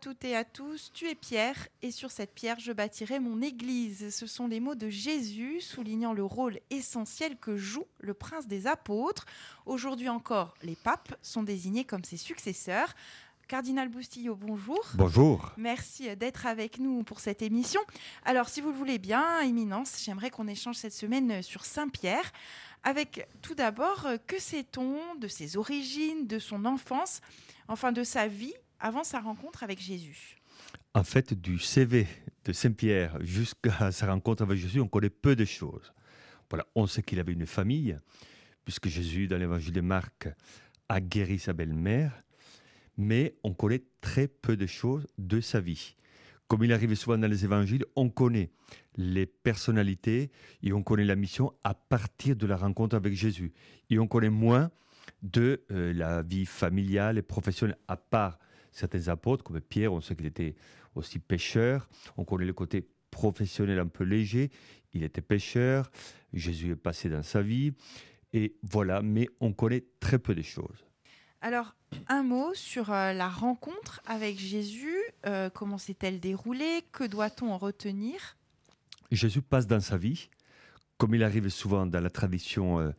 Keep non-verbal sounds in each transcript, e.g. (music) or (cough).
toutes et à tous, tu es Pierre, et sur cette pierre je bâtirai mon église. Ce sont les mots de Jésus soulignant le rôle essentiel que joue le prince des apôtres. Aujourd'hui encore, les papes sont désignés comme ses successeurs. Cardinal Boustillot, bonjour. Bonjour. Merci d'être avec nous pour cette émission. Alors, si vous le voulez bien, Éminence, j'aimerais qu'on échange cette semaine sur Saint-Pierre. Avec tout d'abord, que sait-on de ses origines, de son enfance, enfin de sa vie avant sa rencontre avec Jésus En fait, du CV de Saint-Pierre jusqu'à sa rencontre avec Jésus, on connaît peu de choses. Voilà, on sait qu'il avait une famille, puisque Jésus, dans l'évangile de Marc, a guéri sa belle-mère, mais on connaît très peu de choses de sa vie. Comme il arrive souvent dans les évangiles, on connaît les personnalités et on connaît la mission à partir de la rencontre avec Jésus. Et on connaît moins de euh, la vie familiale et professionnelle, à part certains apôtres, comme Pierre, on sait qu'il était aussi pêcheur, on connaît le côté professionnel un peu léger, il était pêcheur, Jésus est passé dans sa vie, et voilà, mais on connaît très peu de choses. Alors, un mot sur euh, la rencontre avec Jésus, euh, comment s'est-elle déroulée, que doit-on en retenir? Jésus passe dans sa vie, comme il arrive souvent dans la tradition euh,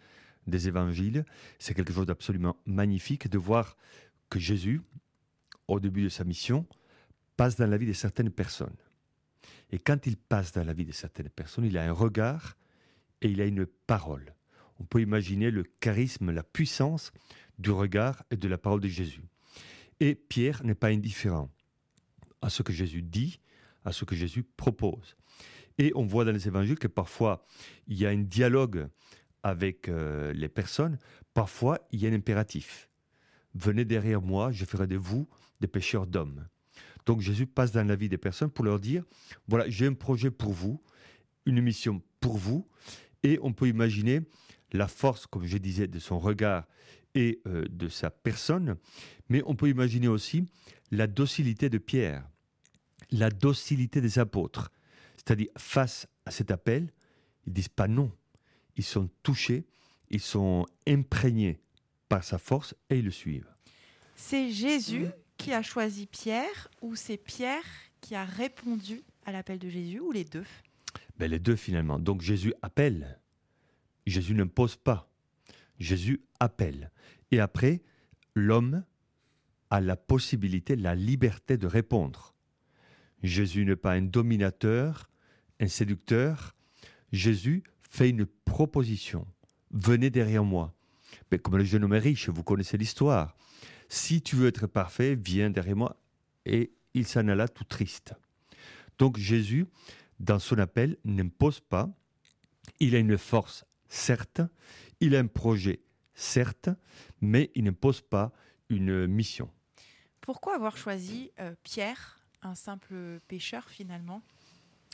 des évangiles, c'est quelque chose d'absolument magnifique de voir que Jésus, au début de sa mission, passe dans la vie de certaines personnes. Et quand il passe dans la vie de certaines personnes, il a un regard et il a une parole. On peut imaginer le charisme, la puissance du regard et de la parole de Jésus. Et Pierre n'est pas indifférent à ce que Jésus dit, à ce que Jésus propose. Et on voit dans les évangiles que parfois il y a un dialogue avec euh, les personnes, parfois il y a un impératif. Venez derrière moi, je ferai de vous des pêcheurs d'hommes. Donc Jésus passe dans la vie des personnes pour leur dire, voilà, j'ai un projet pour vous, une mission pour vous, et on peut imaginer la force, comme je disais, de son regard et euh, de sa personne, mais on peut imaginer aussi la docilité de Pierre, la docilité des apôtres. C'est-à-dire, face à cet appel, ils disent pas non. Ils sont touchés, ils sont imprégnés par sa force et ils le suivent. C'est Jésus qui a choisi Pierre ou c'est Pierre qui a répondu à l'appel de Jésus ou les deux? Ben, Les deux finalement. Donc Jésus appelle. Jésus n'impose pas. Jésus appelle. Et après, l'homme a la possibilité, la liberté de répondre. Jésus n'est pas un dominateur, un séducteur. Jésus fait une proposition. Venez derrière moi. Mais comme le jeune homme est riche, vous connaissez l'histoire. Si tu veux être parfait, viens derrière moi. Et il s'en alla tout triste. Donc Jésus, dans son appel, n'impose pas. Il a une force, certes. Il a un projet, certes. Mais il n'impose pas une mission. Pourquoi avoir choisi euh, Pierre, un simple pêcheur finalement?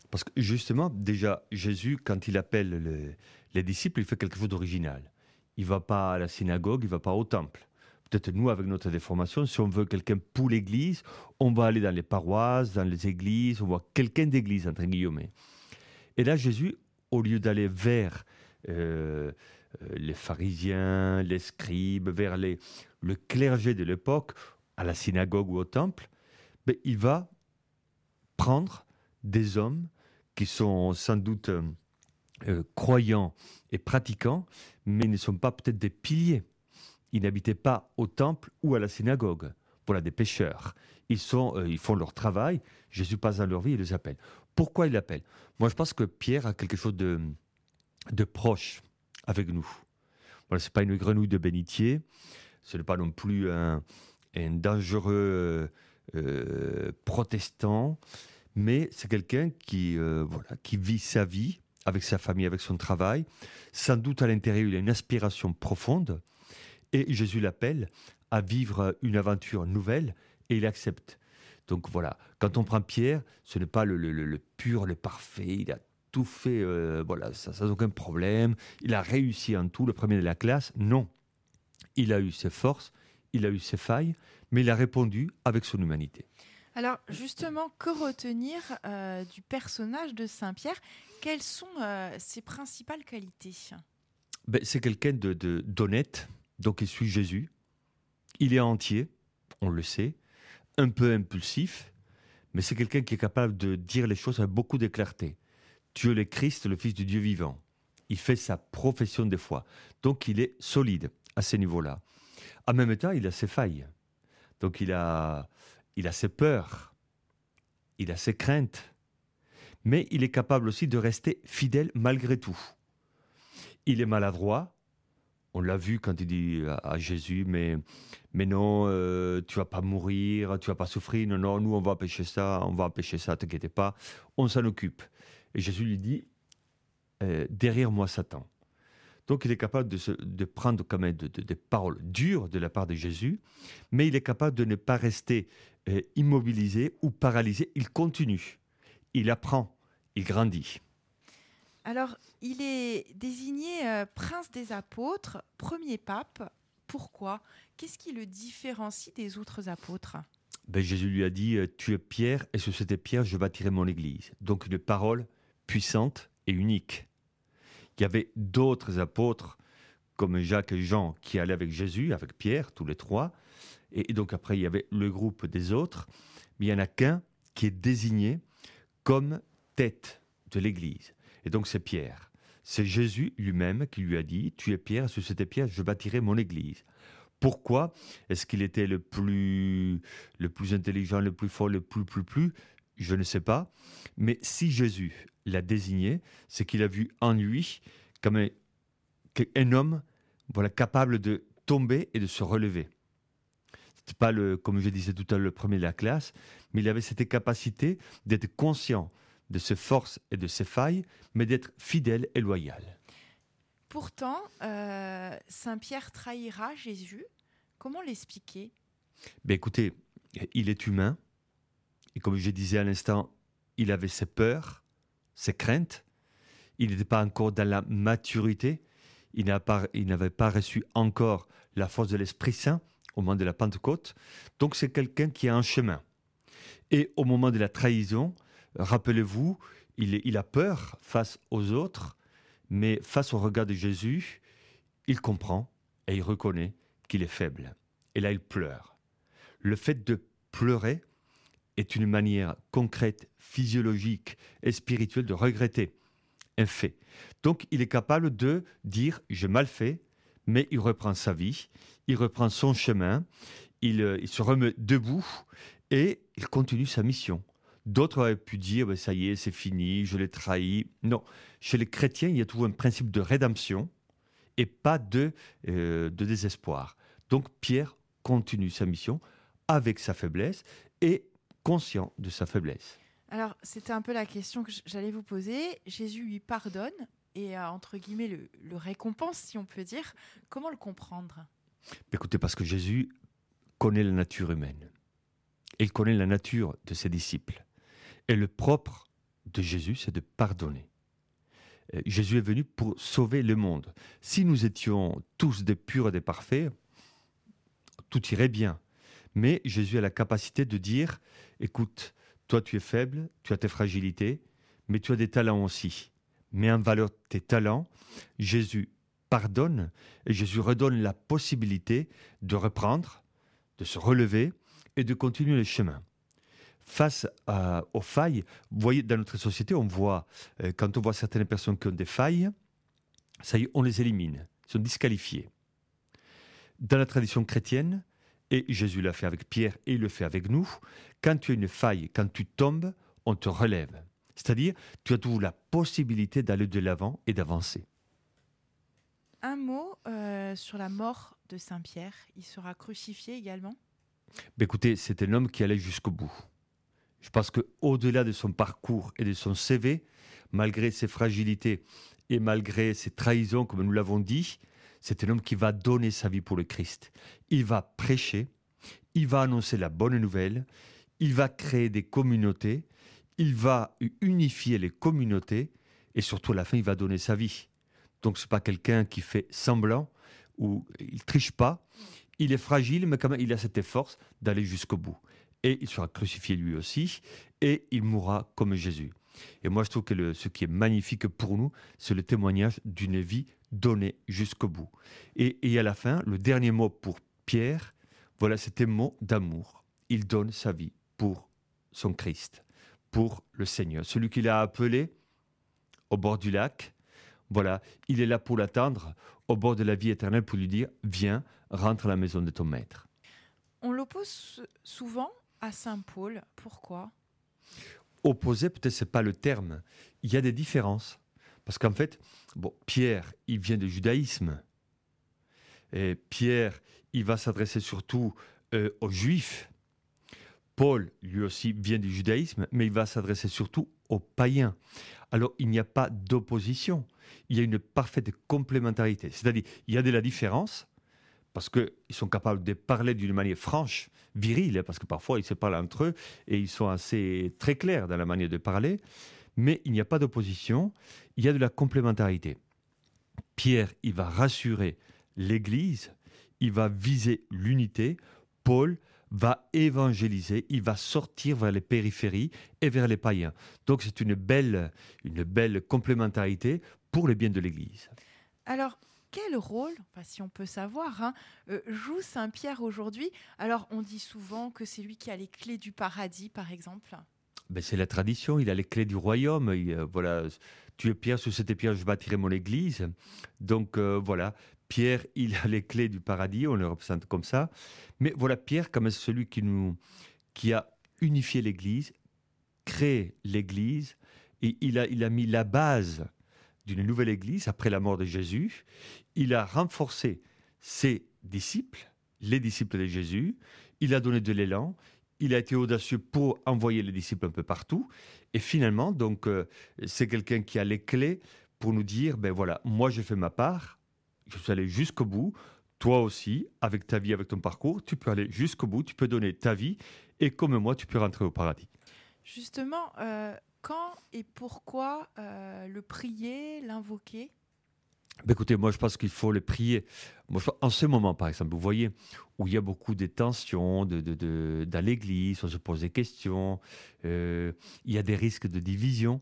Parce que justement, déjà, Jésus, quand il appelle les disciples, il fait quelque chose d'original il va pas à la synagogue, il va pas au temple. Peut-être nous, avec notre déformation, si on veut quelqu'un pour l'église, on va aller dans les paroisses, dans les églises, on voit quelqu'un d'église, entre guillemets. Et là, Jésus, au lieu d'aller vers euh, euh, les pharisiens, les scribes, vers le clergé de l'époque, à la synagogue ou au temple, ben, il va prendre des hommes qui sont sans doute euh, croyants et pratiquants, mais ne sont pas peut-être des piliers. Ils n'habitaient pas au temple ou à la synagogue. Voilà, des sont, euh, ils font leur travail, Jésus passe dans leur vie et les appelle. Pourquoi il appelle? Moi, je pense que Pierre a quelque chose de, proche avec nous. Voilà, c'est pas une grenouille de bénitier, ce n'est pas non plus un, dangereux euh, protestant, mais c'est quelqu'un qui, voilà, qui vit sa vie avec sa famille, avec son travail. Sans doute à l'intérieur, il a une aspiration profonde. Et Jésus l'appelle à vivre une aventure nouvelle et il accepte. Donc voilà, quand on prend Pierre, ce n'est pas le, pur, le parfait, il a tout fait, euh, voilà, sans aucun problème, il a réussi en tout, le premier de la classe. Non, il a eu ses forces, il a eu ses failles, mais il a répondu avec son humanité. Alors justement, que retenir euh, du personnage de Saint-Pierre Quelles sont euh, ses principales qualités? Ben, C'est quelqu'un de, d'honnête, donc il suit Jésus. Il est entier, on le sait, un peu impulsif, mais c'est quelqu'un qui est capable de dire les choses avec beaucoup de clarté. Tu es le Christ, le Fils du Dieu vivant. Il fait sa profession de foi. Donc il est solide à ce niveau-là. En même temps, il a ses failles. Donc il a, il a ses peurs, il a ses craintes, mais il est capable aussi de rester fidèle malgré tout. Il est maladroit, on l'a vu quand il dit à, Jésus, mais, mais non, euh, tu vas pas mourir, tu vas pas souffrir, non, non, nous on va empêcher ça, on va empêcher ça, t'inquiète pas, on s'en occupe. Et Jésus lui dit, euh, derrière moi Satan. Donc il est capable de, prendre quand même des paroles dures de la part de Jésus, mais il est capable de ne pas rester euh, immobilisé ou paralysé. Il continue, il apprend, il grandit. Alors, il est désigné euh, prince des apôtres, premier pape. Pourquoi? Qu'est-ce qui le différencie des autres apôtres? Ben, Jésus lui a dit, euh, tu es Pierre, et sur cette pierre, je bâtirai mon église. Donc une parole puissante et unique. Il y avait d'autres apôtres, comme Jacques et Jean, qui allaient avec Jésus, avec Pierre, tous les trois. Et donc après, il y avait le groupe des autres. Mais il n'y en a qu'un qui est désigné comme tête de l'Église. Et donc c'est Pierre. C'est Jésus lui-même qui lui a dit, tu es Pierre, sur cette pierre, je bâtirai mon Église. Pourquoi Est-ce qu'il était le plus, le plus intelligent, le plus fort, le plus, plus, plus? Je ne sais pas. Mais si Jésus l'a désigné, c'est qu'il a vu en lui comme un, homme voilà, capable de tomber et de se relever. Ce pas, le, comme je disais tout à l'heure, le premier de la classe, mais il avait cette capacité d'être conscient de ses forces et de ses failles, mais d'être fidèle et loyal. Pourtant, euh, Saint Pierre trahira Jésus. Comment l'expliquer? Ben Écoutez, il est humain, et comme je disais à l'instant, il avait ses peurs, ses craintes, il n'était pas encore dans la maturité, il n'avait pas reçu encore la force de l'Esprit Saint au moment de la Pentecôte, donc c'est quelqu'un qui a un chemin. Et au moment de la trahison, Rappelez-vous, il, a peur face aux autres, mais face au regard de Jésus, il comprend et il reconnaît qu'il est faible. Et là, il pleure. Le fait de pleurer est une manière concrète, physiologique et spirituelle de regretter un fait. Donc, il est capable de dire j'ai mal fait, mais il reprend sa vie, il reprend son chemin, il, euh, il se remet debout et il continue sa mission. D'autres auraient pu dire, ben, ça y est, c'est fini, je l'ai trahi. Non, chez les chrétiens, il y a toujours un principe de rédemption et pas de, euh, de désespoir. Donc Pierre continue sa mission avec sa faiblesse et conscient de sa faiblesse. Alors, c'était un peu la question que j'allais vous poser. Jésus lui pardonne et, a, entre guillemets, le, le récompense, si on peut dire. Comment le comprendre? Écoutez, parce que Jésus connaît la nature humaine. Il connaît la nature de ses disciples. Et le propre de Jésus, c'est de pardonner. Euh, Jésus est venu pour sauver le monde. Si nous étions tous des purs et des parfaits, tout irait bien. Mais Jésus a la capacité de dire, écoute, toi tu es faible, tu as tes fragilités, mais tu as des talents aussi. Mets en valeur tes talents. Jésus pardonne et Jésus redonne la possibilité de reprendre, de se relever et de continuer le chemin face aux failles. Vous voyez, dans notre société, on voit, euh, quand on voit certaines personnes qui ont des failles, ça y est, on les élimine, ils sont disqualifiés. Dans la tradition chrétienne, et Jésus l'a fait avec Pierre et il le fait avec nous, quand tu as une faille, quand tu tombes, on te relève. C'est-à-dire, tu as toujours la possibilité d'aller de l'avant et d'avancer. Un mot euh, sur la mort de Saint Pierre. Il sera crucifié également? Ben Écoutez, c'est un homme qui allait jusqu'au bout. Je pense qu'au-delà de son parcours et de son CV, malgré ses fragilités et malgré ses trahisons, comme nous l'avons dit, c'est un homme qui va donner sa vie pour le Christ. Il va prêcher, il va annoncer la bonne nouvelle, il va créer des communautés, il va unifier les communautés et surtout à la fin, il va donner sa vie. Donc ce n'est pas quelqu'un qui fait semblant ou il triche pas. Il est fragile, mais quand même, il a cette force d'aller jusqu'au bout et il sera crucifié lui aussi, et il mourra comme Jésus. Et moi, je trouve que ce qui est magnifique pour nous, c'est le témoignage d'une vie donnée jusqu'au bout. Et, à la fin, le dernier mot pour Pierre, voilà, c'était mot d'amour. Il donne sa vie pour son Christ, pour le Seigneur. Celui qu'il a appelé au bord du lac, voilà, il est là pour l'attendre au bord de la vie éternelle pour lui dire Viens, rentre à la maison de ton maître. On l'oppose souvent à Saint Paul. Pourquoi? Opposé, peut-être c'est pas le terme. Il y a des différences. Parce qu'en fait, bon, Pierre, il vient du judaïsme. Et Pierre, il va s'adresser surtout euh, aux juifs. Paul, lui aussi, vient du judaïsme, mais il va s'adresser surtout aux païens. Alors, il n'y a pas d'opposition. Il y a une parfaite complémentarité. C'est-à-dire, il y a de la différence, parce qu'ils sont capables de parler d'une manière franche, virile, parce que parfois ils se parlent entre eux et ils sont assez très clairs dans la manière de parler, mais il n'y a pas d'opposition, il y a de la complémentarité. Pierre, il va rassurer l'Église, il va viser l'unité, Paul va évangéliser, il va sortir vers les périphéries et vers les païens. Donc c'est une belle, une belle complémentarité pour le bien de l'Église. Alors, quel rôle, si on peut savoir, hein, euh, joue Saint Pierre aujourd'hui? Alors, on dit souvent que c'est lui qui a les clés du paradis, par exemple. Ben, c'est la tradition, il a les clés du royaume. Euh, voilà, tu es Pierre, sur cette pierre je bâtirai mon église. Donc euh, voilà, Pierre, (laughs) il a les clés du paradis, on le représente comme ça. Mais voilà, Pierre, comme celui qui, nous, qui a unifié l'église, créé l'église, et il a, il a mis la base d'une nouvelle Église après la mort de Jésus. Il a renforcé ses disciples, les disciples de Jésus. Il a donné de l'élan. Il a été audacieux pour envoyer les disciples un peu partout. Et finalement, donc, euh, c'est quelqu'un qui a les clés pour nous dire, ben voilà, moi j'ai fait ma part, je suis allé jusqu'au bout. Toi aussi, avec ta vie, avec ton parcours, tu peux aller jusqu'au bout, tu peux donner ta vie, et comme moi, tu peux rentrer au paradis. Justement, euh, quand et pourquoi euh, le prier, l'invoquer? Ben, écoutez, moi je pense qu'il faut le prier. Moi, en ce moment, par exemple, vous voyez, où il y a beaucoup de tensions dans l'église, on se pose des questions, euh, il y a des risques de division.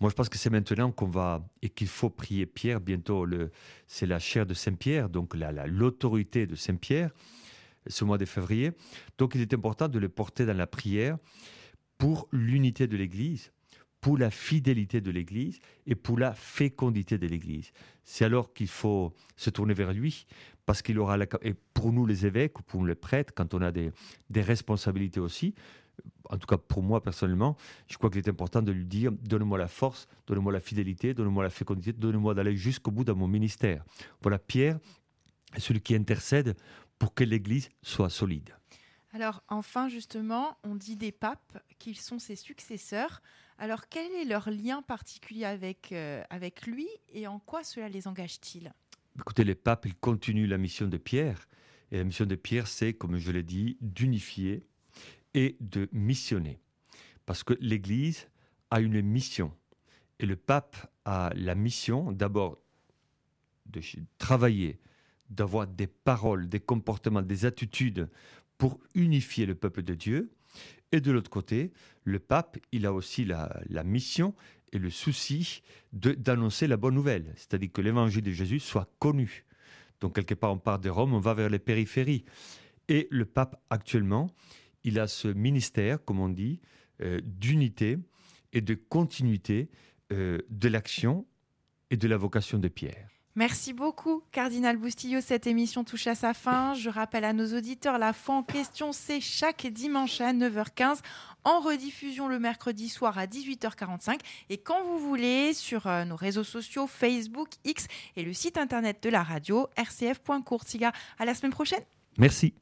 Moi, je pense que c'est maintenant qu'on va, et qu'il faut prier Pierre. Bientôt, c'est la chair de Saint-Pierre, donc l'autorité de Saint-Pierre, ce mois de février. Donc, il est important de le porter dans la prière pour l'unité de l'église pour la fidélité de l'Église et pour la fécondité de l'Église. C'est alors qu'il faut se tourner vers lui, parce qu'il aura la... Et pour nous les évêques, ou pour les prêtres, quand on a des, des responsabilités aussi, en tout cas pour moi personnellement, je crois qu'il est important de lui dire donne-moi la force, donne-moi la fidélité, donne-moi la fécondité, donne-moi d'aller jusqu'au bout dans mon ministère. Voilà, Pierre celui qui intercède pour que l'Église soit solide. Alors enfin, justement, on dit des papes qu'ils sont ses successeurs. Alors quel est leur lien particulier avec, euh, avec lui et en quoi cela les engage-t-il? Écoutez, les papes, ils continuent la mission de Pierre. Et la mission de Pierre, c'est, comme je l'ai dit, d'unifier et de missionner. Parce que l'Église a une mission. Et le pape a la mission d'abord de travailler, d'avoir des paroles, des comportements, des attitudes pour unifier le peuple de Dieu. Et de l'autre côté, le pape, il a aussi la, mission et le souci d'annoncer la bonne nouvelle, c'est-à-dire que l'évangile de Jésus soit connu. Donc quelque part, on part de Rome, on va vers les périphéries. Et le pape, actuellement, il a ce ministère, comme on dit, euh, d'unité et de continuité euh, de l'action et de la vocation de Pierre. Merci beaucoup, Cardinal Boustillot. Cette émission touche à sa fin. Je rappelle à nos auditeurs, la fin en question, c'est chaque dimanche à 9h15, en rediffusion le mercredi soir à 18h45. Et quand vous voulez, sur euh, nos réseaux sociaux, Facebook, X et le site internet de la radio, rcf.courtiga. À la semaine prochaine. Merci.